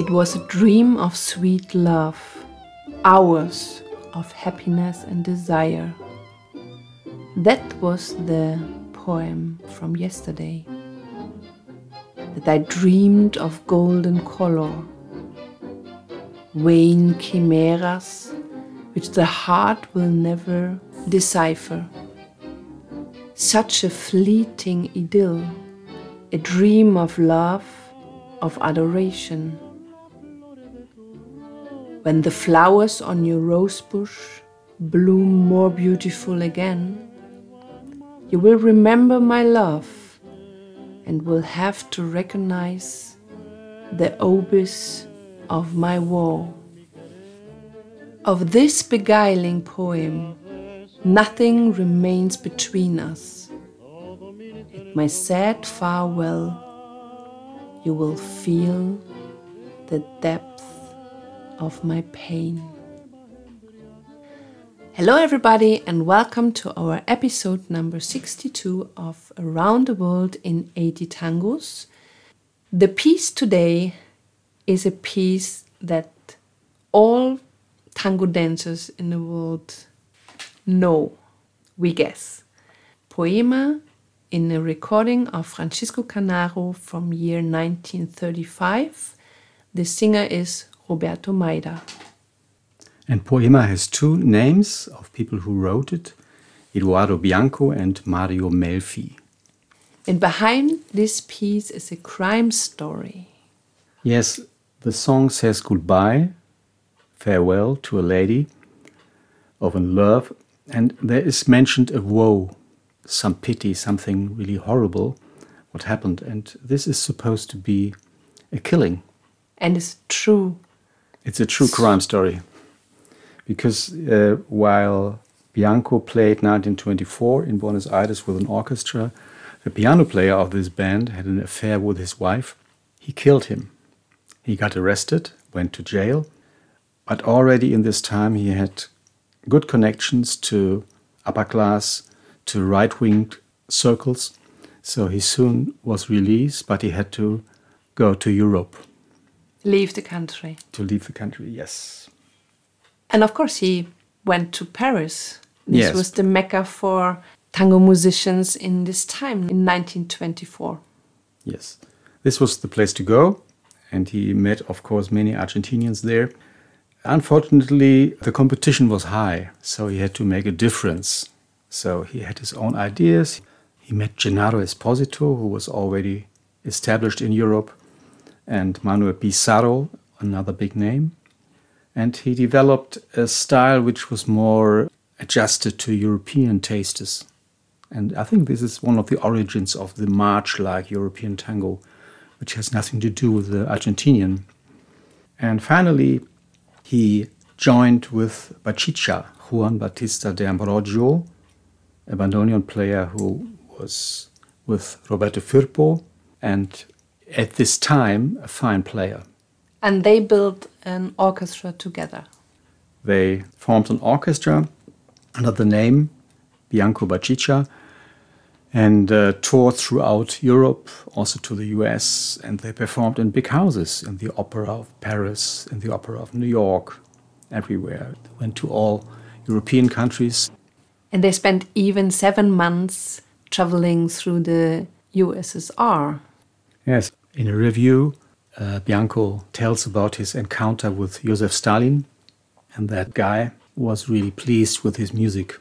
It was a dream of sweet love, hours of happiness and desire. That was the poem from yesterday. That I dreamed of golden color, vain chimeras which the heart will never decipher. Such a fleeting idyll, a dream of love, of adoration. When the flowers on your rose bush bloom more beautiful again, you will remember my love and will have to recognize the obis of my woe. Of this beguiling poem, nothing remains between us. At my sad farewell, you will feel the depth of my pain. Hello, everybody, and welcome to our episode number 62 of Around the World in 80 Tangos. The piece today is a piece that all tango dancers in the world know, we guess. Poema in a recording of Francisco Canaro from year 1935. The singer is Roberto Maida. And Poema has two names of people who wrote it Eduardo Bianco and Mario Melfi. And behind this piece is a crime story. Yes, the song says goodbye farewell to a lady of in love, and there is mentioned a woe, some pity, something really horrible, what happened, and this is supposed to be a killing. And it's true. It's a true crime story, because uh, while Bianco played 1924 in Buenos Aires with an orchestra, the piano player of this band had an affair with his wife. He killed him. He got arrested, went to jail, but already in this time, he had good connections to upper class, to right wing circles. So he soon was released, but he had to go to Europe. Leave the country. To leave the country, yes. And of course, he went to Paris. This Yes. was the mecca for tango musicians in this time, in 1924. Yes. This was the place to go. And he met, of course, many Argentinians there. Unfortunately, the competition was high, so he had to make a difference. So he had his own ideas. He met Gennaro Esposito, who was already established in Europe, and Manuel Pizarro, another big name. And he developed a style which was more adjusted to European tastes. And I think this is one of the origins of the march like European tango, which has nothing to do with the Argentinian. And finally, he joined with Bachicha, Juan Batista de Ambrogio, a bandoneon player who was with Roberto Firpo, and at this time, a fine player. And they built an orchestra together. They formed an orchestra under the name Bianco Bachicha and uh, toured throughout Europe, also to the US, and they performed in big houses in the Opera of Paris, in the Opera of New York, everywhere. They went to all European countries. And they spent even seven months traveling through the USSR. Yes, in a review, uh, Bianco tells about his encounter with Joseph Stalin, and that guy was really pleased with his music,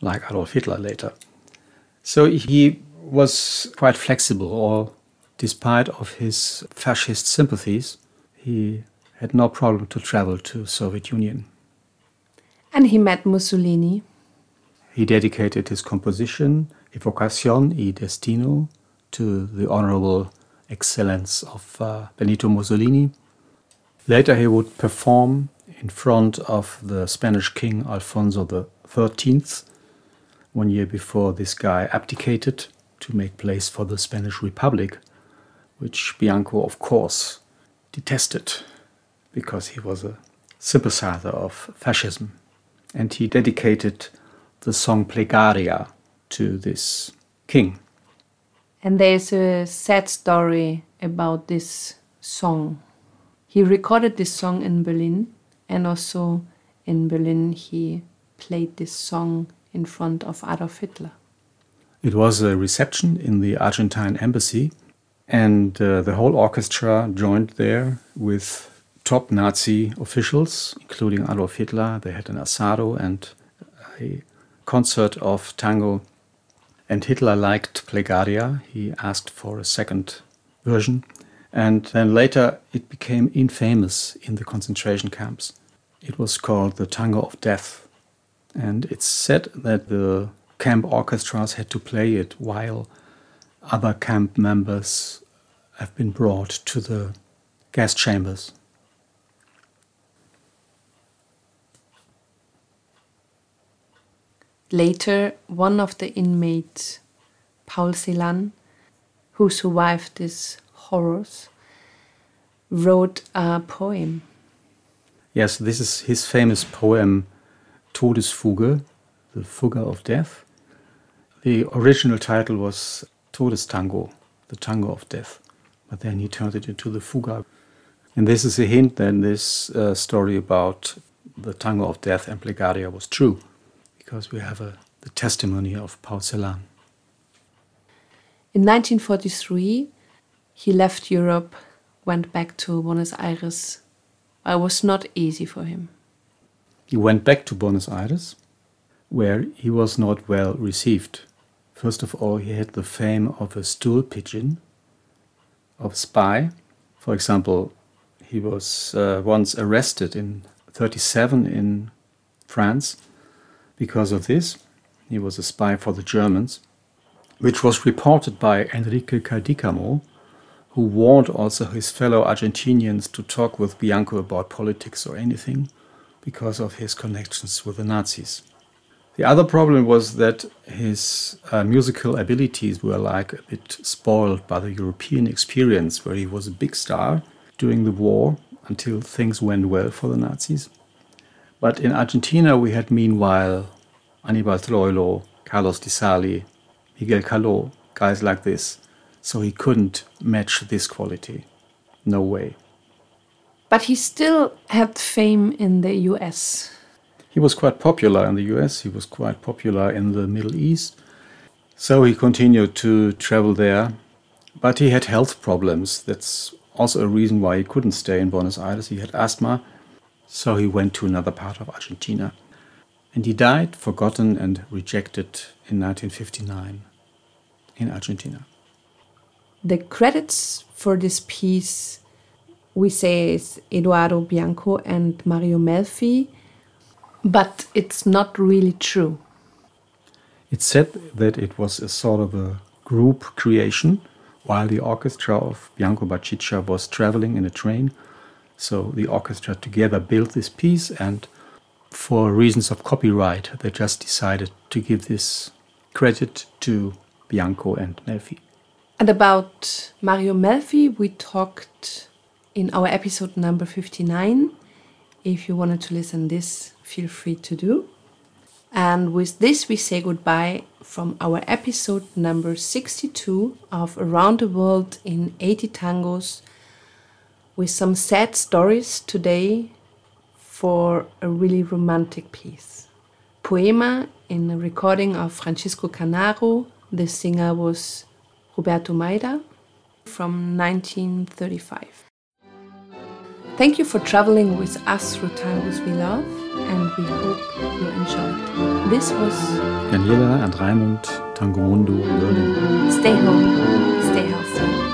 like Adolf Hitler later. So he was quite flexible, or despite of his fascist sympathies, he had no problem to travel to Soviet Union. And he met Mussolini. He dedicated his composition Evocación y Destino to the Honorable Excellence of uh, Benito Mussolini. Later, he would perform in front of the Spanish King Alfonso XIII, one year before this guy abdicated to make place for the Spanish Republic, which Bianco, of course, detested because he was a sympathizer of fascism. And he dedicated the song Plegaria to this king. And there's a sad story about this song. He recorded this song in Berlin, and also in Berlin, he played this song in front of Adolf Hitler. It was a reception in the Argentine embassy, and uh, the whole orchestra joined there with top Nazi officials, including Adolf Hitler. They had an asado and a concert of tango. And Hitler liked Plegaria. He asked for a second version. And then later it became infamous in the concentration camps. It was called the Tango of Death. And it's said that the camp orchestras had to play it while other camp members have been brought to the gas chambers. Later, one of the inmates, Paul Celan, who survived these horrors, wrote a poem. Yes, this is his famous poem Todesfuge, the Fuga of Death. The original title was Todestango, the Tango of Death, but then he turned it into the Fuga. And this is a hint that this uh, story about the Tango of Death and Plegaria was true because we have a, the testimony of Paul Celan. In 1943, he left Europe, went back to Buenos Aires. It was not easy for him. He went back to Buenos Aires, where he was not well received. First of all, he had the fame of a stool pigeon, of spy. For example, he was uh, once arrested in 37 in France because of this. He was a spy for the Germans, which was reported by Enrique Cadícamo, who warned also his fellow Argentinians to talk with Bianco about politics or anything because of his connections with the Nazis. The other problem was that his uh, musical abilities were like a bit spoiled by the European experience, where he was a big star during the war until things went well for the Nazis. But in Argentina, we had meanwhile Anibal Troilo, Carlos Di Sarli, Miguel Caló, guys like this. So he couldn't match this quality. No way. But he still had fame in the US. He was quite popular in the US, he was quite popular in the Middle East. So he continued to travel there. But he had health problems. That's also a reason why he couldn't stay in Buenos Aires. He had asthma so he went to another part of Argentina. And he died forgotten and rejected in 1959 in Argentina. The credits for this piece we say is Eduardo Bianco and Mario Melfi, but it's not really true. It said that it was a sort of a group creation while the orchestra of Bianco Bachicha was traveling in a train so the orchestra together built this piece, and for reasons of copyright, they just decided to give this credit to Bianco and Melfi. And about Mario Melfi, we talked in our episode number 59. If you wanted to listen this, feel free to do. And with this, we say goodbye from our episode number 62 of Around the World in 80 Tangos with some sad stories today for a really romantic piece. Poema in a recording of Francisco Canaro. The singer was Roberto Maida from 1935. Thank you for traveling with us through tangos we love, and we hope you enjoyed. This was Daniela and Raimund, Tango Mundo, Berlin. Stay home, stay healthy.